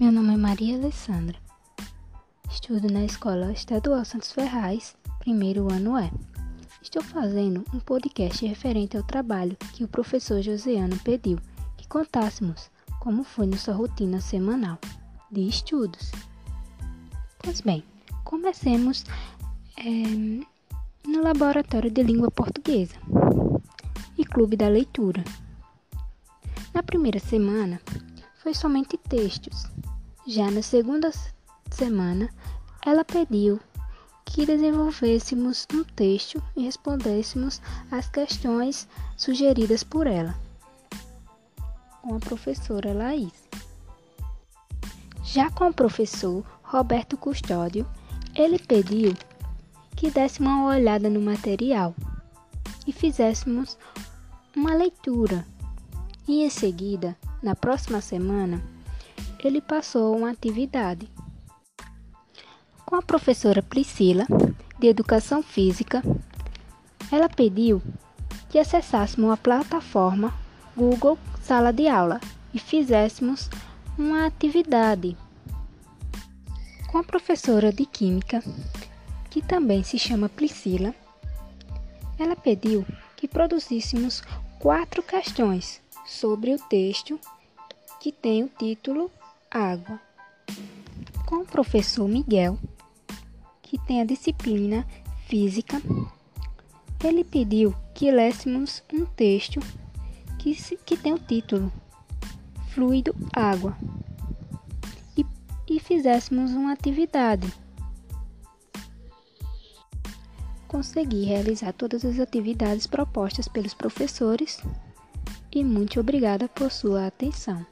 Meu nome é Maria Alessandra. Estudo na Escola Estadual Santos Ferraz, primeiro ano é. Estou fazendo um podcast referente ao trabalho que o professor Joseano pediu que contássemos como foi nossa rotina semanal de estudos. Pois bem, comecemos é, no Laboratório de Língua Portuguesa e Clube da Leitura. Na primeira semana, foi somente textos. Já na segunda semana, ela pediu que desenvolvêssemos um texto e respondêssemos às questões sugeridas por ela, com a professora Laís. Já com o professor Roberto Custódio, ele pediu que desse uma olhada no material e fizéssemos uma leitura. E em seguida, na próxima semana, ele passou uma atividade com a professora Priscila, de Educação Física. Ela pediu que acessássemos a plataforma Google Sala de Aula e fizéssemos uma atividade com a professora de Química, que também se chama Priscila. Ela pediu que produzíssemos quatro questões sobre o texto que tem o título Água, com o professor Miguel, que tem a disciplina Física. Ele pediu que lêssemos um texto que, que tem o título Fluido Água e, e fizéssemos uma atividade. Consegui realizar todas as atividades propostas pelos professores e muito obrigada por sua atenção.